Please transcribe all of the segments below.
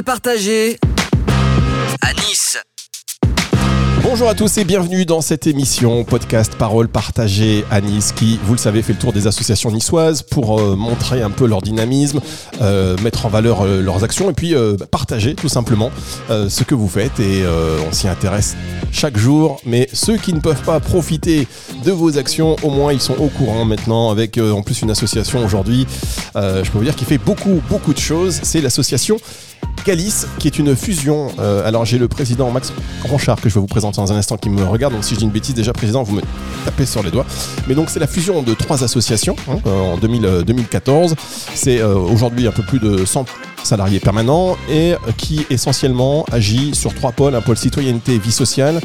Parole partagée à Nice. Bonjour à tous et bienvenue dans cette émission podcast Parole partagée à Nice qui, vous le savez, fait le tour des associations niçoises pour euh, montrer un peu leur dynamisme, euh, mettre en valeur euh, leurs actions et puis partager tout simplement ce que vous faites et on s'y intéresse chaque jour. Mais ceux qui ne peuvent pas profiter de vos actions, au moins ils sont au courant maintenant avec en plus une association aujourd'hui, je peux vous dire, qui fait beaucoup beaucoup de choses. C'est l'association Galice, qui est une fusion. Euh, alors j'ai le président Max Ronchard que je vais vous présenter dans un instant qui me regarde. Donc si je dis une bêtise, déjà président, vous me tapez sur les doigts. Mais donc c'est la fusion de trois associations hein, en 2000, euh, 2014. C'est euh, aujourd'hui un peu plus de 100 salariés permanents et qui essentiellement agit sur trois pôles un pôle citoyenneté et vie sociale,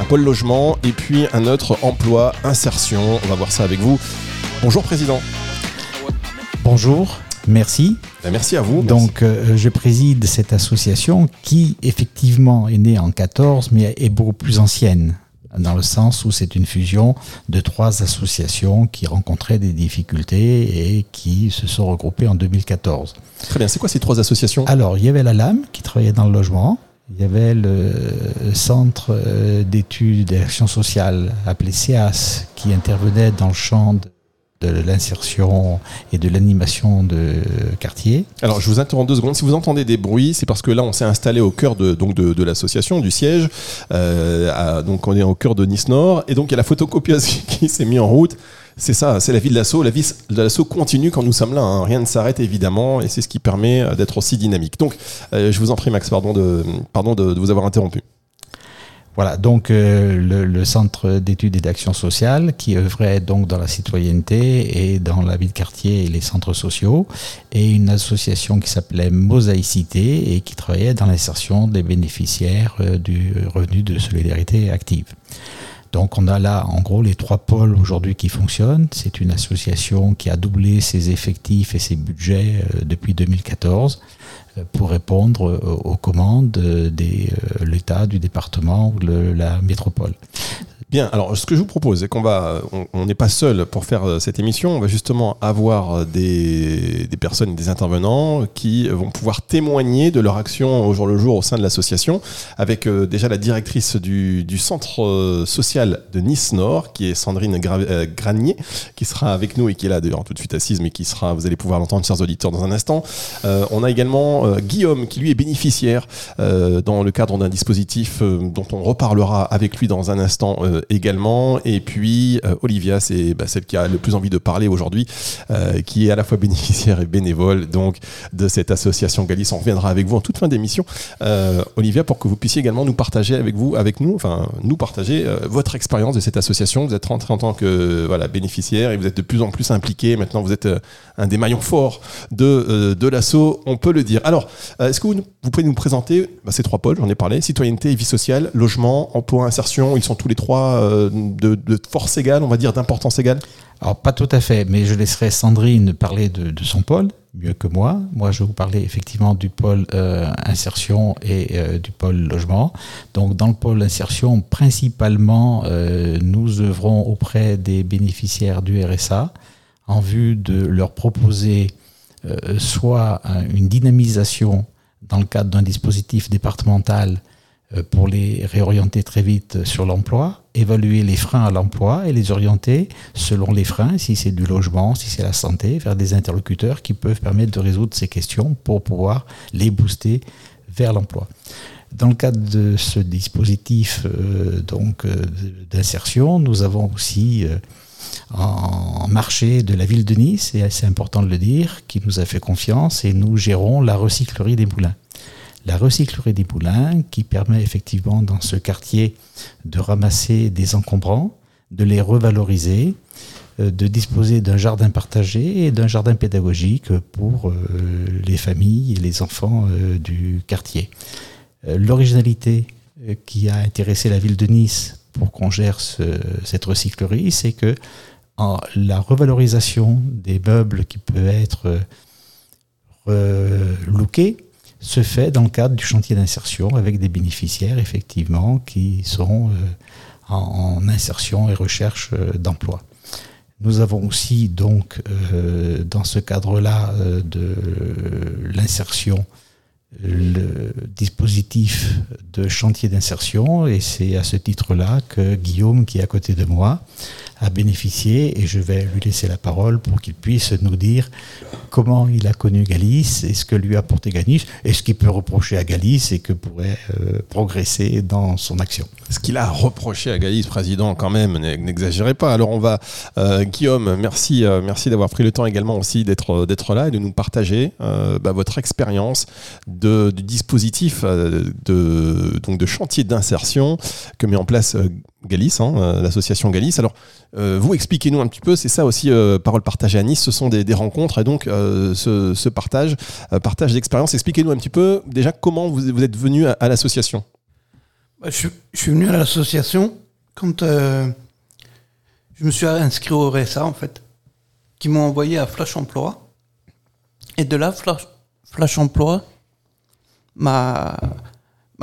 un pôle logement et puis un autre emploi insertion. On va voir ça avec vous. Bonjour président. Bonjour, merci. Ben, Merci à vous. Donc, euh, je préside cette association qui, effectivement, est née en 14, mais est beaucoup plus ancienne, dans le sens où c'est une fusion de trois associations qui rencontraient des difficultés et qui se sont regroupées en 2014. Très bien. C'est quoi ces trois associations? Alors, il y avait la LAM qui travaillait dans le logement. Il y avait le centre euh, d'études et d'action sociale appelé CEAS qui intervenait dans le champ de de l'insertion et de l'animation de quartier. Alors, je vous interromps deux secondes. Si vous entendez des bruits, c'est parce que là, on s'est installé au cœur de, donc de, l'association, du siège. Euh, donc, on est au cœur de Nice Nord. Et donc, il y a la photocopieuse qui, s'est mise en route. C'est ça, c'est la vie de l'assaut. La vie de l'assaut continue quand nous sommes là. hein. Rien ne s'arrête, évidemment. Et c'est ce qui permet d'être aussi dynamique. Donc, euh, je vous en prie, Max, pardon de, pardon de vous avoir interrompu. Voilà, donc euh, le, centre d'études et d'action sociale qui œuvrait donc dans la citoyenneté et dans la vie de quartier et les centres sociaux, et une association qui s'appelait Mosaïcité et qui travaillait dans l'insertion des bénéficiaires euh, du revenu de solidarité active. Donc on a là en gros les trois pôles aujourd'hui qui fonctionnent. C'est une association qui a doublé ses effectifs et ses budgets euh, depuis 2014 euh, pour répondre euh, aux commandes de l'État, du département ou de la métropole. Bien, alors ce que je vous propose, c'est qu'on va, on- n'est pas seul pour faire euh, cette émission. On va justement avoir euh, des, des personnes, des intervenants qui vont pouvoir témoigner de leur action au jour le jour au sein de l'association, avec euh, déjà la directrice du, du centre social de Nice Nord, qui est Sandrine Gra- Granier, qui sera avec nous et qui est là d'ailleurs tout de suite assise, mais qui sera, vous allez pouvoir l'entendre, chers auditeurs, dans un instant. On a également Guillaume, qui lui est bénéficiaire dans le cadre d'un dispositif dont on reparlera avec lui dans un instant euh, également. Et puis euh, Olivia, c'est bah, celle qui a le plus envie de parler aujourd'hui, euh, qui est à la fois bénéficiaire et bénévole donc de cette association Galice. On reviendra avec vous en toute fin d'émission, Olivia, pour que vous puissiez également nous partager avec vous, avec nous, enfin nous partager votre expérience de cette association. Vous êtes rentré en tant que voilà bénéficiaire et vous êtes de plus en plus impliqué. Maintenant, vous êtes un des maillons forts de de l'assaut, on peut le dire. Alors, est-ce que vous pouvez nous présenter bah, ces trois pôles, j'en ai parlé, citoyenneté et vie sociale, logement, emploi, insertion, ils sont tous les trois euh, de, force égale, on va dire d'importance égale Alors pas tout à fait, mais je laisserai Sandrine parler de, son pôle, mieux que moi. Moi, je vais vous parler effectivement du pôle euh, insertion et euh, du pôle logement. Donc dans le pôle insertion, principalement, nous œuvrons auprès des bénéficiaires du RSA en vue de leur proposer soit un- une dynamisation dans le cadre d'un dispositif départemental pour les réorienter très vite sur l'emploi, évaluer les freins à l'emploi et les orienter selon les freins, si c'est du logement, si c'est la santé, vers des interlocuteurs qui peuvent permettre de résoudre ces questions pour pouvoir les booster vers l'emploi. Dans le cadre de ce dispositif euh, donc euh, d'insertion, nous avons aussi euh, en marché de la ville de Nice, et c'est important de le dire, qui nous a fait confiance et nous gérons la recyclerie des moulins. La recyclerie des moulins qui permet effectivement dans ce quartier de ramasser des encombrants, de les revaloriser, euh, de disposer d'un jardin partagé et d'un jardin pédagogique pour euh, les familles et les enfants euh, du quartier. L'originalité qui a intéressé la ville de Nice pour qu'on gère ce- cette recyclerie, c'est que la revalorisation des meubles qui peuvent être euh, se fait dans le cadre du chantier d'insertion avec des bénéficiaires effectivement qui sont euh, en, en insertion et recherche euh, d'emploi. Nous avons aussi donc euh, dans ce cadre-là euh, de l'insertion le dispositif de chantier d'insertion et c'est à ce titre-là que Guillaume, qui est à côté de moi, a bénéficié et je vais lui laisser la parole pour qu'il puisse nous dire comment il a connu Galice et ce que lui a apporté Galice et ce qu'il peut reprocher à Galice et que pourrait euh, progresser dans son action. Ce qu'il a reproché à Galice, président, quand même, n'exagérez pas. Alors on va, euh, Guillaume, merci, euh, merci d'avoir pris le temps également aussi d'être là et de nous partager bah, votre expérience de, du dispositif de donc de chantier d'insertion que met en place Galice, hein, l'association Galice. Alors euh, vous expliquez-nous un petit peu, c'est ça aussi euh, Parole partagée à Nice, ce sont des, rencontres et donc euh, ce, partage, partage d'expérience. Expliquez-nous un petit peu déjà comment vous, êtes venu à, l'association. Bah, je, suis venu à l'association quand je me suis inscrit au RSA en fait, qui m'ont envoyé à Flash Emploi. Et de là, Flash, Flash Emploi m'a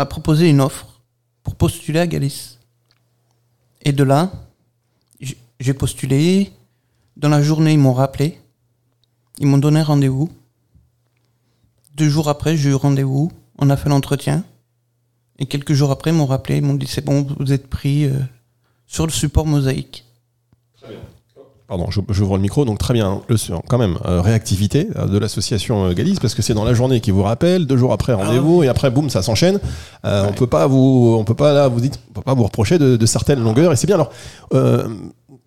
proposé une offre pour postuler à Galice. Et de là, j'ai postulé. Dans la journée, ils m'ont rappelé. Ils m'ont donné rendez-vous. Deux jours après, j'ai eu rendez-vous. On a fait l'entretien. Et quelques jours après, ils m'ont rappelé. Ils m'ont dit c'est bon, vous êtes pris euh, sur le support mosaïque. Pardon, j'ouvre le micro. Donc très bien, le, quand même, euh, réactivité euh, de l'association Galice, parce que c'est dans la journée qui vous rappelle, deux jours après rendez-vous, ah et après boum, ça s'enchaîne. On peut pas vous, on peut pas là, vous dites, on peut pas vous reprocher de, de certaines longueurs, et c'est bien. Alors,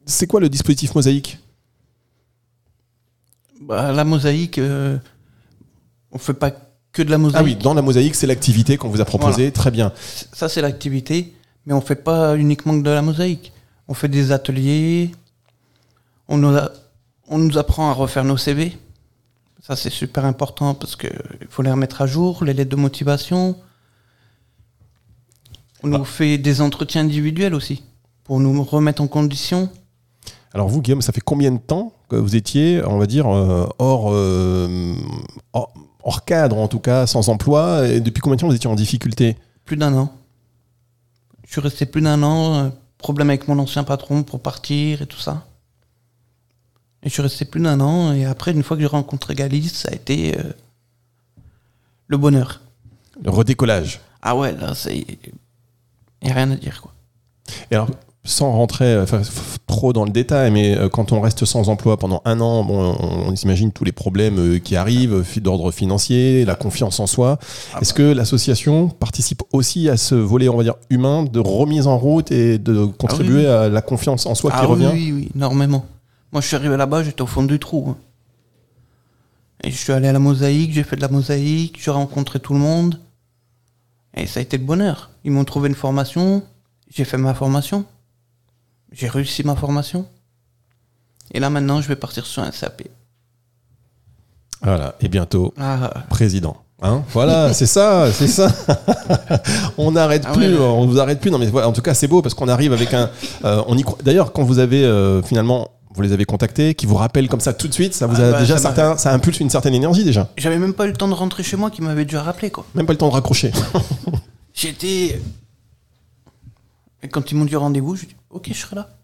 c'est quoi le dispositif mosaïque? Bah, La mosaïque, euh, on fait pas que de la mosaïque. Ah oui, dans la mosaïque, c'est l'activité qu'on vous a proposée. Très bien. Ça, c'est l'activité, mais on fait pas uniquement de la mosaïque. On fait des ateliers. On nous, on nous apprend à refaire nos CV. Ça, c'est super important parce qu'il faut les remettre à jour, les lettres de motivation. On nous ah. fait des entretiens individuels aussi pour nous remettre en condition. Alors vous, Guillaume, ça fait combien de temps que vous étiez, on va dire, euh, euh, hors, hors, cadre, en tout cas, sans emploi Et depuis combien de temps vous étiez en difficulté? Plus d'un an. Je suis resté plus d'un an, euh, problème avec mon ancien patron pour partir et tout ça. Et je suis resté plus d'un an, et après, une fois que j'ai rencontré Galice, ça a été le bonheur. Le redécollage. Ah ouais, là, c'est... Il n'y a rien à dire, quoi. Et alors, sans rentrer euh, trop dans le détail, mais euh, quand on reste sans emploi pendant un an, bon, on, imagine tous les problèmes euh, qui arrivent, d'ordre financier, la confiance en soi. Ah Est-ce bah. que l'association participe aussi à ce volet, on va dire, humain, de remise en route et de contribuer ah à la confiance en soi qui ah revient? Oui, oui, énormément. Moi, je suis arrivé là-bas, j'étais au fond du trou. Hein. Et je suis allé à la mosaïque, j'ai fait de la mosaïque, j'ai rencontré tout le monde. Et ça a été le bonheur. Ils m'ont trouvé une formation, j'ai fait ma formation. J'ai réussi ma formation. Et là maintenant, je vais partir sur un SAP. Voilà, et bientôt ah. président. Hein? Voilà, c'est ça, c'est ça. on n'arrête ah plus, on vous arrête plus. Non mais en tout cas, c'est beau parce qu'on arrive avec un. Euh, on y D'ailleurs, quand vous avez euh, finalement, vous les avez contactés, qui vous rappellent comme ça tout de suite, ça vous a ah bah, déjà ça, ça impulse une certaine énergie déjà. J'avais même pas eu le temps de rentrer chez moi, qui m'avait déjà rappelé quoi. Même pas le temps de raccrocher. J'étais et quand ils m'ont dit rendez-vous, je dis ok, je serai là.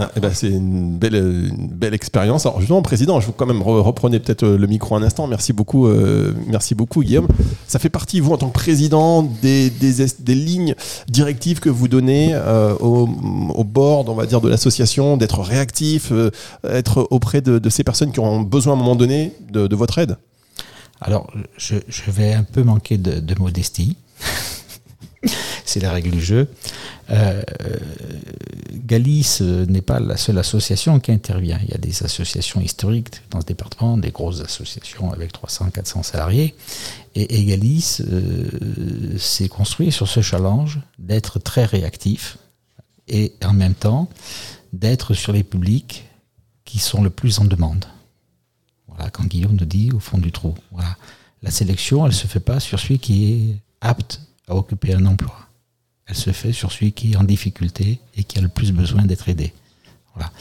Ah, eh ben c'est une belle, belle expérience. Alors justement, président, je vous quand même reprenez peut-être euh, le micro un instant. Merci beaucoup, euh, merci beaucoup, Guillaume. Ça fait partie, vous, en tant que président, des, des, des lignes directives que vous donnez euh, au, au, board, on va dire, de l'association, d'être réactif, être auprès de, de, ces personnes qui ont besoin à un moment donné de, de votre aide? Alors, je, je, vais un peu manquer de, de modestie c'est la règle du jeu. Euh, Galice n'est pas la seule association qui intervient. Il y a des associations historiques dans ce département, des grosses associations avec 300, 400 salariés. Et, Galice euh, s'est construit sur ce challenge d'être très réactif et en même temps d'être sur les publics qui sont le plus en demande. Voilà, quand Guillaume nous dit au fond du trou. Voilà. La sélection, elle ne se fait pas sur celui qui est apte à occuper un emploi. Elle se fait sur celui qui est en difficulté et qui a le plus besoin d'être aidé. Voilà.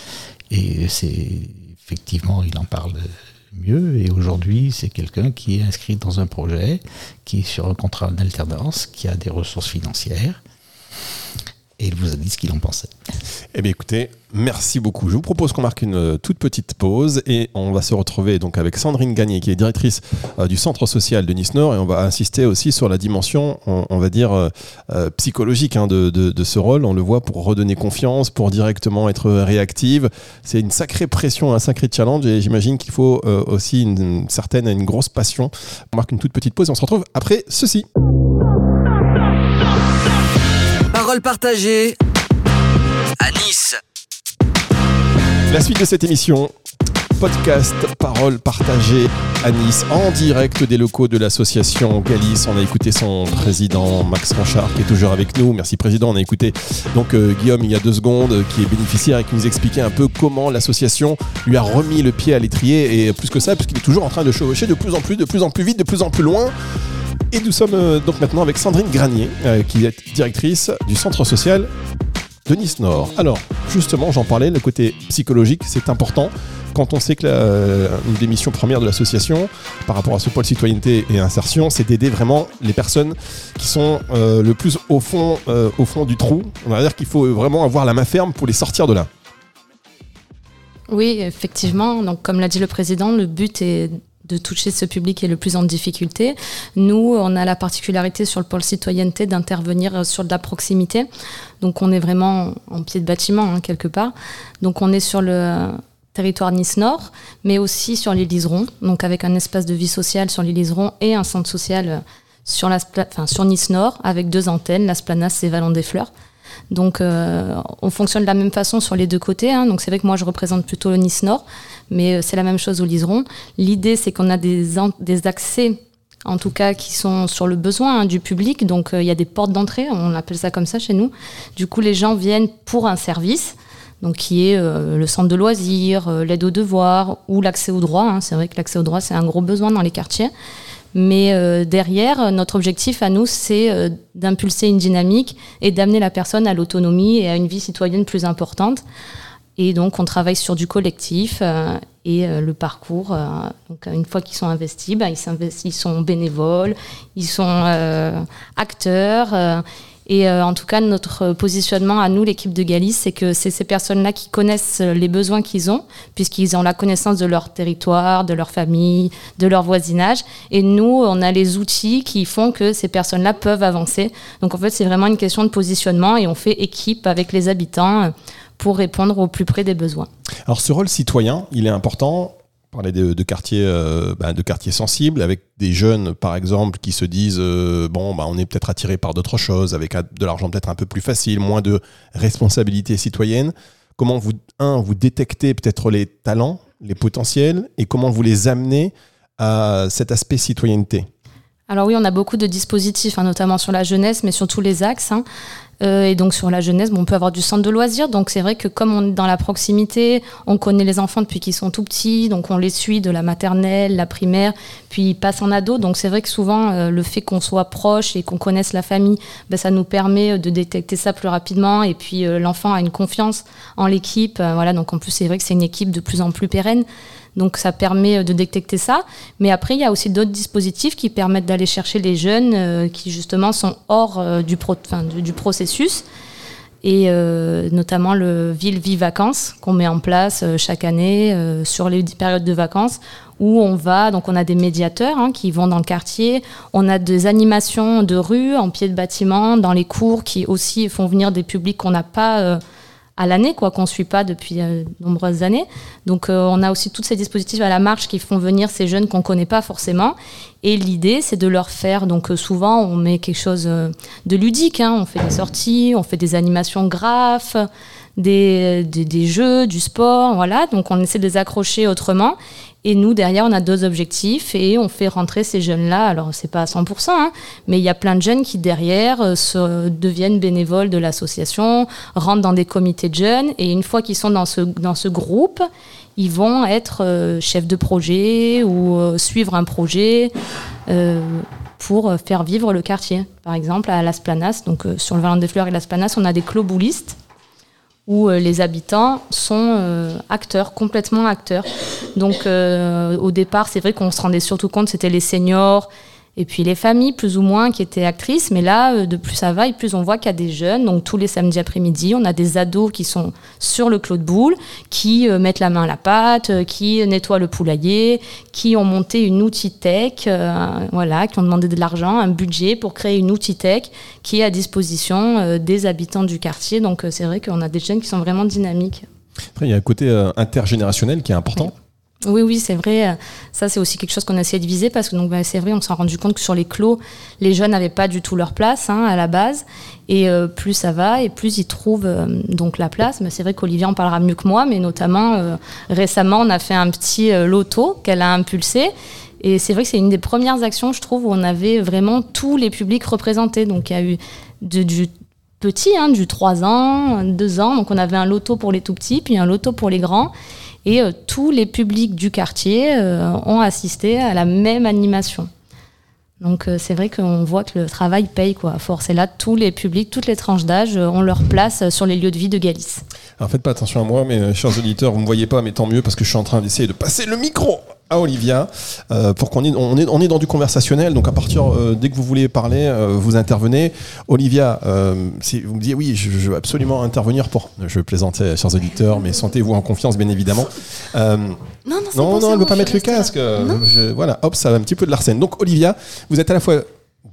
Et c'est effectivement, il en parle mieux. Et aujourd'hui, c'est quelqu'un qui est inscrit dans un projet, qui est sur un contrat d'alternance, qui a des ressources financières. Et il vous a dit ce qu'il en pensait. Eh bien écoutez, merci beaucoup. Je vous propose qu'on marque une euh, toute petite pause et on va se retrouver donc avec Sandrine Gagné qui est directrice euh, du centre social de Nice Nord et on va insister aussi sur la dimension, on, on va dire, euh, euh, psychologique hein, de, de- de ce rôle. On le voit pour redonner confiance, pour directement être réactive. C'est une sacrée pression, un sacré challenge et j'imagine qu'il faut euh, aussi une, une certaine, une grosse passion. On marque une toute petite pause et on se retrouve après ceci. Parole partagée à Nice. La suite de cette émission, podcast Parole partagée à Nice, en direct des locaux de l'association Galis. On a écouté son président Max Ranchard qui est toujours avec nous. Merci président. On a écouté donc euh, Guillaume il y a deux secondes euh, qui est bénéficiaire et qui nous expliquait un peu comment l'association lui a remis le pied à l'étrier et plus que ça puisqu'il est toujours en train de chevaucher de plus en plus, de plus en plus vite, de plus en plus loin. Et nous sommes euh, donc maintenant avec Sandrine Granier euh, qui est directrice du centre social de Nice Nord. Alors, justement, j'en parlais, le côté psychologique, c'est important. Quand on sait que la- euh, une des missions premières de l'association, par rapport à ce pôle citoyenneté et insertion, c'est d'aider vraiment les personnes qui sont le plus au fond, au fond du trou. On va dire qu'il faut vraiment avoir la main ferme pour les sortir de là. Oui, effectivement. Donc, comme l'a dit le président, le but est de toucher ce public qui est le plus en difficulté. Nous, on a la particularité sur le pôle citoyenneté d'intervenir sur de la proximité. Donc, on est vraiment en pied de bâtiment, hein, quelque part. Donc, on est sur le territoire Nice-Nord, mais aussi sur l'île Liseron, donc avec un espace de vie sociale sur l'île Liseron et un centre social euh, sur, la, enfin, sur Nice-Nord, avec deux antennes, Las Planas et Vallon des Fleurs. Donc, euh, on fonctionne de la même façon sur les deux côtés. hein. Donc, c'est vrai que moi, je représente plutôt le Nice Nord, mais euh, c'est la même chose au Liseron. L'idée, c'est qu'on a des, des accès, en tout cas, qui sont sur le besoin hein, du public. Donc, euh, il y a des portes d'entrée, on appelle ça comme ça chez nous. Du coup, les gens viennent pour un service. Donc, qui est le centre de loisirs, l'aide aux devoirs ou l'accès aux droits. hein. C'est vrai que l'accès aux droits, c'est un gros besoin dans les quartiers. Mais euh, derrière, euh, notre objectif à nous, c'est euh, d'impulser une dynamique et d'amener la personne à l'autonomie et à une vie citoyenne plus importante. Et donc, on travaille sur du collectif et le parcours. donc, une fois qu'ils sont investis, bah, ils, sont bénévoles, ils sont acteurs. Et euh, en tout cas, notre positionnement à nous, l'équipe de Galice, c'est que c'est ces personnes-là qui connaissent les besoins qu'ils ont, puisqu'ils ont la connaissance de leur territoire, de leur famille, de leur voisinage. Et nous, on a les outils qui font que ces personnes-là peuvent avancer. Donc en fait, c'est vraiment une question de positionnement et on fait équipe avec les habitants euh, pour répondre au plus près des besoins. Alors ce rôle citoyen, il est important. Parlait de, quartiers, euh, bah, de quartiers sensibles, avec des jeunes, par exemple, qui se disent euh, bon, bah, on est peut-être attiré par d'autres choses, avec de l'argent peut-être un peu plus facile, moins de responsabilités citoyennes. Comment vous, un, vous détectez peut-être les talents, les potentiels, et comment vous les amenez à cet aspect citoyenneté? Alors oui, on a beaucoup de dispositifs, hein, notamment sur la jeunesse, mais sur tous les axes. hein. Euh, et donc sur la jeunesse, bon, on peut avoir du centre de loisirs. Donc c'est vrai que comme on est dans la proximité, on connaît les enfants depuis qu'ils sont tout petits, donc on les suit de la maternelle, la primaire, puis ils passent en ado. Donc c'est vrai que souvent euh, le fait qu'on soit proche et qu'on connaisse la famille, ben, ça nous permet de détecter ça plus rapidement. Et puis euh, l'enfant a une confiance en l'équipe. Euh, voilà, donc en plus c'est vrai que c'est une équipe de plus en plus pérenne. Donc ça permet euh, de détecter ça. Mais après, il y a aussi d'autres dispositifs qui permettent d'aller chercher les jeunes euh, qui justement sont hors euh, du, processus. Et notamment le Ville Vie Vacances qu'on met en place chaque année sur les périodes de vacances où on va, donc on a des médiateurs hein, qui vont dans le quartier, on a des animations de rue en pied de bâtiment, dans les cours qui aussi font venir des publics qu'on n'a pas à l'année, quoi, qu'on suit pas depuis euh, de nombreuses années. Donc euh, on a aussi tous ces dispositifs à la marche qui font venir ces jeunes qu'on connaît pas forcément. Et l'idée, c'est de leur faire. Donc euh, souvent, on met quelque chose de ludique. hein. On fait des sorties, on fait des animations graphes, des, des, des jeux, du sport, voilà. Donc on essaie de les accrocher autrement. Et nous, derrière, on a deux objectifs et on fait rentrer ces jeunes-là. Alors, c'est pas à 100%, hein, mais il y a plein de jeunes qui, derrière, euh, se, deviennent bénévoles de l'association, rentrent dans des comités de jeunes. Et une fois qu'ils sont dans ce, dans ce groupe, ils vont être euh, chefs de projet ou euh, suivre un projet pour faire vivre le quartier. Par exemple, à Las Planas, donc sur le Vallon des Fleurs et Las Planas, on a des cloboulistes où euh, les habitants sont euh, acteurs, complètement acteurs. Donc euh, au départ, c'est vrai qu'on se rendait surtout compte, c'était les seniors Et puis les familles, plus ou moins, qui étaient actrices, mais là, euh, de plus ça va, et plus on voit qu'il y a des jeunes. Donc tous les samedis après-midi, on a des ados qui sont sur le clos de boule, qui euh, mettent la main à la pâte, euh, qui nettoient le poulailler, qui ont monté une outil tech, voilà, qui ont demandé de l'argent, un budget pour créer une outil tech qui est à disposition des habitants du quartier. Donc c'est vrai qu'on a des jeunes qui sont vraiment dynamiques. Après, il y a un côté intergénérationnel qui est important. Oui, oui, c'est vrai. Ça, c'est aussi quelque chose qu'on a essayé de viser parce que donc bah, c'est vrai, on s'est rendu compte que sur les clos, les jeunes n'avaient pas du tout leur place hein, à la base. Et euh, plus ça va, et plus ils trouvent euh, donc la place. Mais c'est vrai qu'Olivier en parlera mieux que moi, mais notamment euh, récemment, on a fait un petit loto qu'elle a impulsé. Et c'est vrai que c'est une des premières actions, je trouve, où on avait vraiment tous les publics représentés. Donc il y a eu du petit, hein, du 3 ans, 2 ans. Donc on avait un loto pour les tout petits, puis un loto pour les grands. Et euh, tous les publics du quartier euh, ont assisté à la même animation. Donc euh, c'est vrai qu'on voit que le travail paye quoi, force. Et là, tous les publics, toutes les tranches d'âge ont leur place sur les lieux de vie de Galice. Alors faites pas attention à moi, mais chers auditeurs, vous me voyez pas, mais tant mieux parce que je suis en train d'essayer de passer le micro à Olivia euh, pour qu'on est, on est, on est dans du conversationnel. Donc à partir euh, dès que vous voulez parler, euh, vous intervenez. Olivia, si vous me dites oui, je, veux absolument intervenir pour. Je plaisantais, chers auditeurs, mais sentez-vous en confiance, bien évidemment. non, non, non, non elle ne veut pas mettre le casque. voilà, hop, ça va un petit peu de l'arsène. Donc Olivia, vous êtes à la fois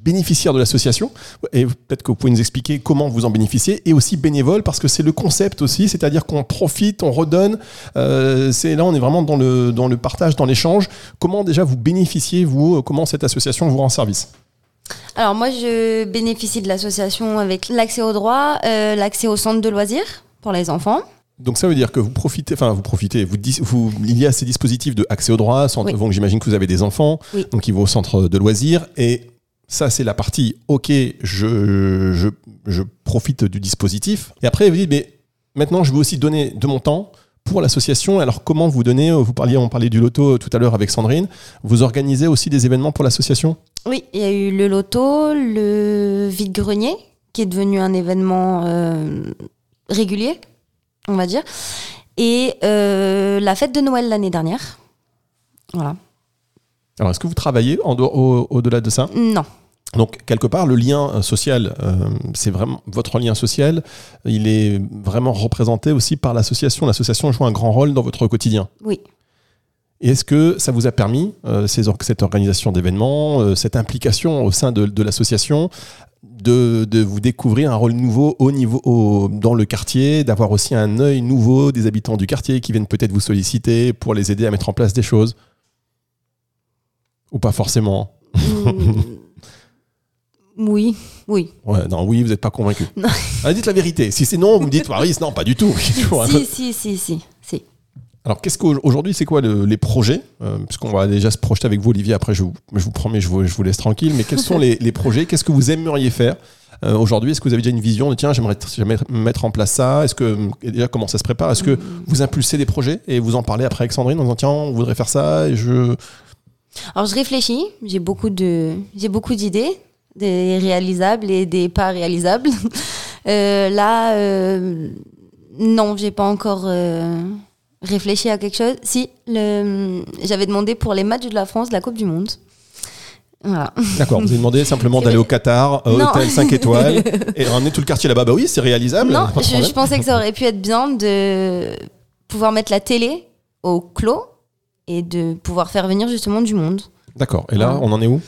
bénéficiaire de l'association. Et peut-être que vous pouvez nous expliquer comment vous en bénéficiez. Et aussi bénévole, parce que c'est le concept aussi, c'est-à-dire qu'on profite, on redonne. Euh, c'est là, on est vraiment dans le, dans le partage, dans l'échange. Comment déjà vous bénéficiez, vous, comment cette association vous rend service? Alors moi, je bénéficie de l'association avec l'accès au droit, euh, l'accès au centre de loisirs pour les enfants. Donc ça veut dire que vous profitez, enfin vous profitez, vous, vous, il y a ces dispositifs de accès au droit, donc j'imagine que vous avez des enfants, donc ils vont au centre de loisirs, et ça, c'est la partie, ok, je, je, je, profite du dispositif. Et après, vous dites, mais maintenant, je veux aussi donner de mon temps pour l'association. Alors, comment vous donnez, vous parliez, on parlait du loto tout à l'heure avec Sandrine, vous organisez aussi des événements pour l'association? Oui, il y a eu le loto, le vide-grenier, qui est devenu un événement euh, régulier, on va dire, et euh, la fête de Noël l'année dernière. Voilà. Alors, est-ce que vous travaillez au-delà de ça? Non. Donc quelque part, le lien euh, social, euh, c'est vraiment votre lien social, il est vraiment représenté aussi par l'association. L'association joue un grand rôle dans votre quotidien. Oui. Et est-ce que ça vous a permis, euh, cette organisation d'événements, cette implication au sein de, l'association, de, vous découvrir un rôle nouveau au niveau, dans le quartier, d'avoir aussi un œil nouveau des habitants du quartier qui viennent peut-être vous solliciter pour les aider à mettre en place des choses? Ou pas forcément mm. Oui, oui. Ouais, non, oui, vous n'êtes pas convaincu. Allez, dites la vérité. Si c'est non, vous me dites, oui, non, pas du tout. si, si, si, si, si. Alors, qu'est-ce qu'aujourd'hui, c'est quoi les projets? Euh, Puisqu'on va déjà se projeter avec vous, Olivier. Après, je vous, je vous promets, je vous, je vous laisse tranquille. Mais quels sont les, projets? Qu'est-ce que vous aimeriez faire euh, aujourd'hui? Est-ce que vous avez déjà une vision de tiens, j'aimerais mettre en place ça? Est-ce que déjà comment ça se prépare? Est-ce que mm. vous impulsez des projets et vous en parlez après avec Sandrine en disant tiens, on voudrait faire ça et je alors je réfléchis, j'ai beaucoup de j'ai beaucoup d'idées, des réalisables et des pas réalisables. euh, là, euh, non, j'ai pas encore euh, réfléchi à quelque chose. Si, j'avais demandé pour les matchs de la France, la Coupe du Monde. Voilà. D'accord, vous avez demandé simplement d'aller au Qatar, au hôtel 5 étoiles, et ramener tout le quartier là-bas. Bah oui, c'est réalisable. Non, je, je, pensais que ça aurait pu être bien de pouvoir mettre la télé au clos et de pouvoir faire venir justement du monde. D'accord. Et là, on en est où?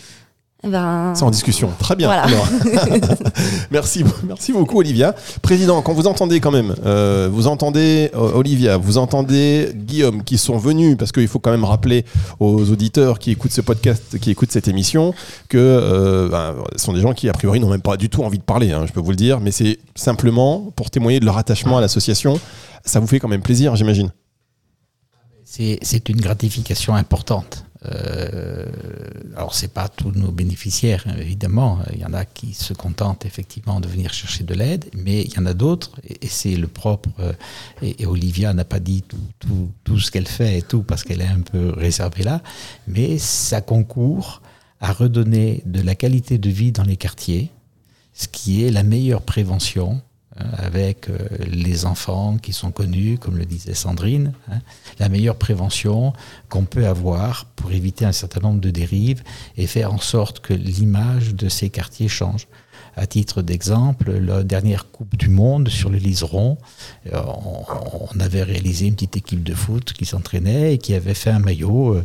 Eh ben... C'est en discussion. Très bien. merci, merci beaucoup, Olivia. Président, quand vous entendez quand même, euh, vous entendez euh, Olivia, vous entendez Guillaume, qui sont venus, parce qu'il faut quand même rappeler aux auditeurs qui écoutent ce podcast, qui écoutent cette émission, que euh, ben, ce sont des gens qui, a priori, n'ont même pas du tout envie de parler, hein, je peux vous le dire, mais c'est simplement pour témoigner de leur attachement à l'association. Ça vous fait quand même plaisir, j'imagine? C'est une gratification importante. Euh, alors, ce n'est pas tous nos bénéficiaires, hein, évidemment. Il y en a qui se contentent effectivement de venir chercher de l'aide, mais il y en a d'autres, et, c'est le propre. Euh, et, Olivia n'a pas dit tout, tout, ce qu'elle fait et tout, parce qu'elle est un peu réservée là, mais ça concourt à redonner de la qualité de vie dans les quartiers, ce qui est la meilleure prévention avec euh, les enfants qui sont connus, comme le disait Sandrine, hein, la meilleure prévention qu'on peut avoir pour éviter un certain nombre de dérives et faire en sorte que l'image de ces quartiers change. À titre d'exemple, la dernière Coupe du Monde sur le Liseron, euh, on, avait réalisé une petite équipe de foot qui s'entraînait et qui avait fait un maillot euh,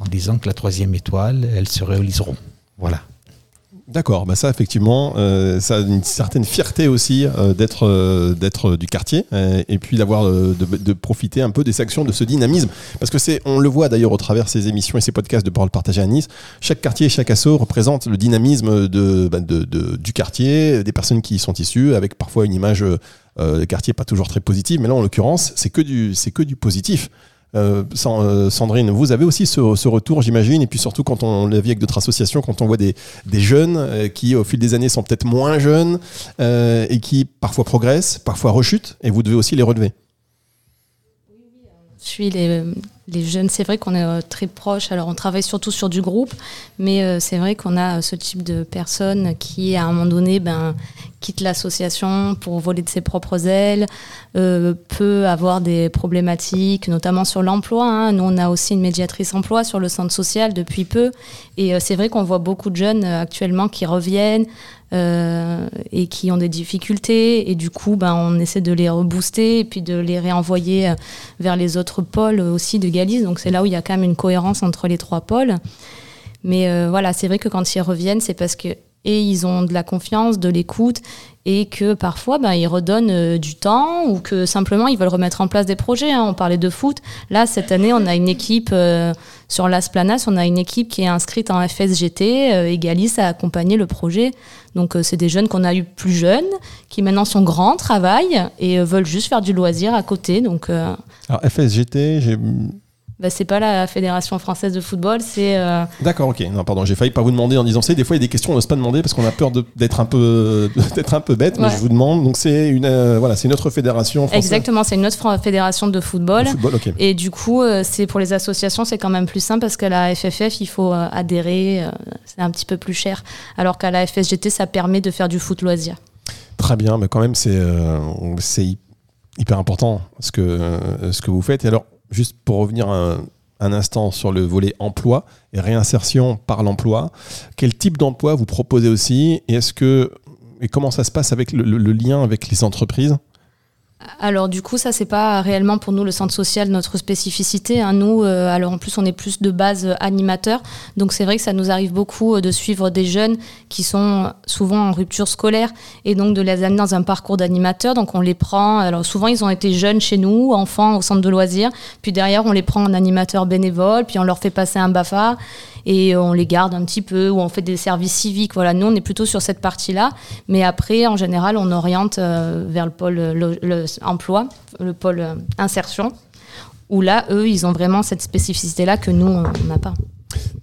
en disant que la troisième étoile, elle serait au Liseron. Voilà. D'accord, bah ça effectivement, euh, ça a une certaine fierté aussi euh, d'être euh, du quartier et puis d'avoir de, profiter un peu des actions de ce dynamisme parce que c'est on le voit d'ailleurs au travers ces émissions et ces podcasts de parole partagée à Nice. Chaque quartier, chaque asso représente le dynamisme bah, du quartier, des personnes qui y sont issues avec parfois une image de quartier pas toujours très positive, mais là en l'occurrence c'est que du positif. Euh, euh, Sandrine, vous avez aussi ce, retour, j'imagine, et puis surtout quand on l'a vu avec d'autres associations, quand on voit des, jeunes euh, qui, au fil des années, sont peut-être moins jeunes et qui parfois progressent, parfois rechutent, et vous devez aussi les relever. suis les, les jeunes, c'est vrai qu'on est euh, très proches. Alors, on travaille surtout sur du groupe, mais euh, c'est vrai qu'on a euh, ce type de personne qui, à un moment donné, ben, quitte l'association pour voler de ses propres ailes, euh, peut avoir des problématiques, notamment sur l'emploi. hein. Nous, on a aussi une médiatrice emploi sur le centre social depuis peu. Et c'est vrai qu'on voit beaucoup de jeunes actuellement qui reviennent et qui ont des difficultés. Et du coup, ben, on essaie de les rebooster et puis de les réenvoyer vers les autres pôles aussi Donc c'est là où il y a quand même une cohérence entre les trois pôles. Mais euh, voilà, c'est vrai que quand ils reviennent, c'est parce que et ils ont de la confiance, de l'écoute, et que parfois ben, ils redonnent euh, du temps ou que simplement ils veulent remettre en place des projets. hein. On parlait de foot. Là, cette année, on a une équipe euh, sur Las Planas, on a une équipe qui est inscrite en FSGT euh, et Galice a accompagné le projet. Donc c'est des jeunes qu'on a eu plus jeunes, qui maintenant sont grands, travaillent et veulent juste faire du loisir à côté. Donc Alors FSGT, j'ai... bah, c'est pas la Fédération française de football, c'est euh, D'accord, ok. Non, pardon, j'ai failli pas vous demander en disant c'est des fois il y a des questions on n'ose pas demander parce qu'on a peur d'être un peu d'être un peu bête, mais je vous demande. Donc c'est une euh, voilà, c'est une autre fédération française exactement, c'est une autre fédération de football. de football. Ok. Et du coup, euh, c'est pour les associations, c'est quand même plus simple parce qu'à la FFF, il faut adhérer, c'est un petit peu plus cher. Alors qu'à la FSGT, ça permet de faire du foot loisir. Très bien, mais quand même, c'est c'est hy- hyper important ce que, ce que vous faites. Et alors, juste pour revenir un, instant sur le volet emploi et réinsertion par l'emploi, quel type d'emploi vous proposez aussi Et est-ce que et comment ça se passe avec le lien avec les entreprises? Alors du coup, ça c'est pas réellement pour nous le centre social notre spécificité. hein. Nous, euh, alors en plus on est plus de base euh, animateur, donc c'est vrai que ça nous arrive beaucoup euh, de suivre des jeunes qui sont souvent en rupture scolaire et donc de les amener dans un parcours d'animateur. Donc on les prend. Alors souvent ils ont été jeunes chez nous, enfants au centre de loisirs, puis derrière on les prend en animateur bénévole, puis on leur fait passer un BAFA et on les garde un petit peu ou on fait des services civiques. Voilà, nous on est plutôt sur cette partie-là, mais après en général on oriente euh, vers le pôle euh, le emploi, le pôle euh, insertion, où là eux ils ont vraiment cette spécificité-là que nous on n'a pas.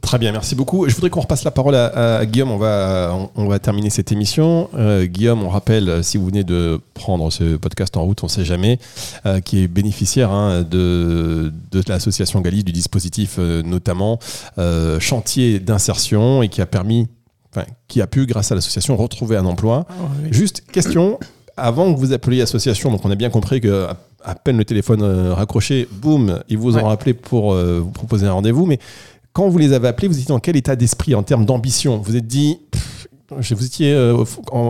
Très bien, merci beaucoup. Je voudrais qu'on repasse la parole à, à Guillaume. On va, on, on va terminer cette émission. Euh, Guillaume, on rappelle, euh, si vous venez de prendre ce podcast en route, on ne sait jamais, euh, qui est bénéficiaire hein, de, de l'association Galice, du dispositif euh, notamment chantier d'insertion et qui a permis, enfin, qui a pu, grâce à l'association, retrouver un emploi. Juste question, avant que vous appeliez association, donc on a bien compris que à, peine le téléphone raccroché, boum, ils vous ont Ouais. appelé pour vous proposer un rendez-vous. Mais quand vous les avez appelés, vous étiez dans quel état d'esprit en termes d'ambition? Vous êtes dit, pff, vous étiez, euh,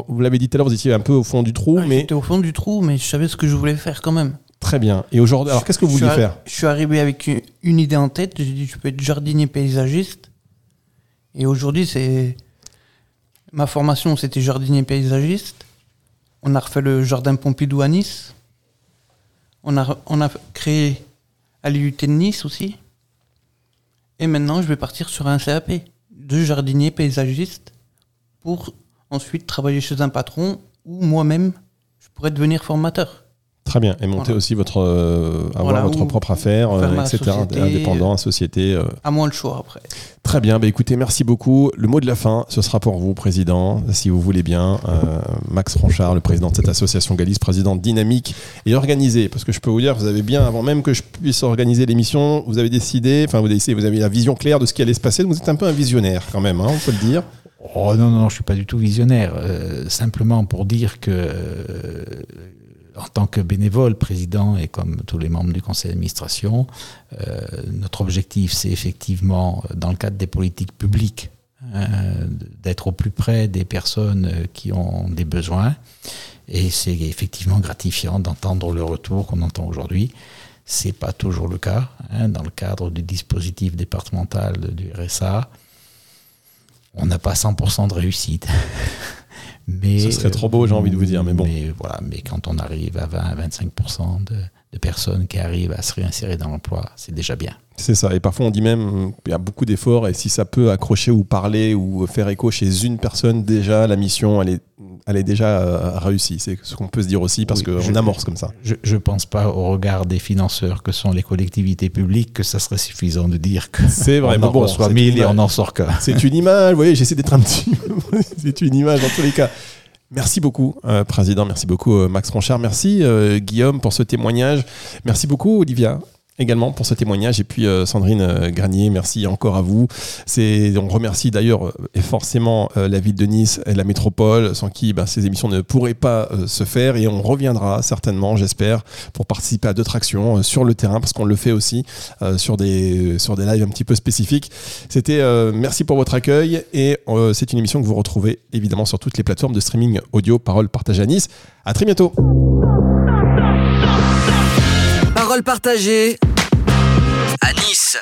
vous l'avez dit tout à l'heure, vous étiez un peu au fond du trou, Ouais, mais J'étais au fond du trou, mais je savais ce que je voulais faire quand même. très bien. Et aujourd'hui, alors qu'est-ce que vous arri- faire? Je suis arrivé avec une, une idée en tête. J'ai dit, je peux être jardinier paysagiste. Et aujourd'hui, c'est. Ma formation, c'était jardinier paysagiste. On a refait le jardin Pompidou à Nice. On a, on a créé à l'IUT de Nice aussi. Et maintenant, je vais partir sur un CAP de jardinier paysagiste pour ensuite travailler chez un patron ou moi-même, je pourrais devenir formateur. Très bien. Et monter Voilà. aussi votre, euh, avoir Voilà, votre propre affaire, faire euh, etc. société. Indépendant, société. euh, À moi le choix après. Très bien, bah écoutez, merci beaucoup. Le mot de la fin, ce sera pour vous, Président, si vous voulez bien. Euh, Max Ronchard, le président de cette association Galice, président dynamique et organisé. Parce que je peux vous dire, vous avez bien, avant même que je puisse organiser l'émission, vous avez décidé, enfin vous avez, décidé, vous avez la vision claire de ce qui allait se passer. Vous êtes un peu un visionnaire quand même, hein, on peut le dire. Oh non, non, je suis pas du tout visionnaire. Euh, simplement pour dire que, euh, en tant que bénévole, président et comme tous les membres du conseil d'administration, euh, notre objectif, c'est effectivement, dans le cadre des politiques publiques, hein, d'être au plus près des personnes qui ont des besoins. Et c'est effectivement gratifiant d'entendre le retour qu'on entend aujourd'hui. C'est pas toujours le cas hein, dans le cadre du dispositif départemental du RSA on n'a pas 100% de réussite. mais, Ce serait trop beau, j'ai envie de vous dire, mais bon. Mais, voilà, mais quand on arrive à 20-25% de, de personnes qui arrivent à se réinsérer dans l'emploi, c'est déjà bien. C'est ça. Et parfois, on dit même qu'il y a beaucoup d'efforts. Et si ça peut accrocher ou parler ou faire écho chez une personne, déjà, la mission, elle est, elle est déjà euh, réussie. C'est ce qu'on peut se dire aussi parce qu'on amorce comme ça. Je ne pense pas, au regard des financeurs que sont les collectivités publiques, que ça serait suffisant de dire que c'est vraiment on en reçoit 1000 et on en sort qu'un. C'est une image. Vous voyez, j'essaie d'être un petit. c'est une image dans tous les cas. Merci beaucoup, euh, Président. Merci beaucoup, euh, Max Ronchard. Merci, Guillaume, pour ce témoignage. Merci beaucoup, Olivia également pour ce témoignage. Et puis euh, Sandrine euh, Granier, merci encore à vous. On remercie d'ailleurs et euh, forcément la ville de Nice et la métropole, sans qui ben, ces émissions ne pourraient pas se faire. Et on reviendra certainement, j'espère, pour participer à d'autres actions sur le terrain, parce qu'on le fait aussi sur, des, sur des lives un petit peu spécifiques. C'était merci pour votre accueil et c'est une émission que vous retrouvez évidemment sur toutes les plateformes de streaming audio, parole, partage à Nice. À très bientôt. Parole partagée à Nice.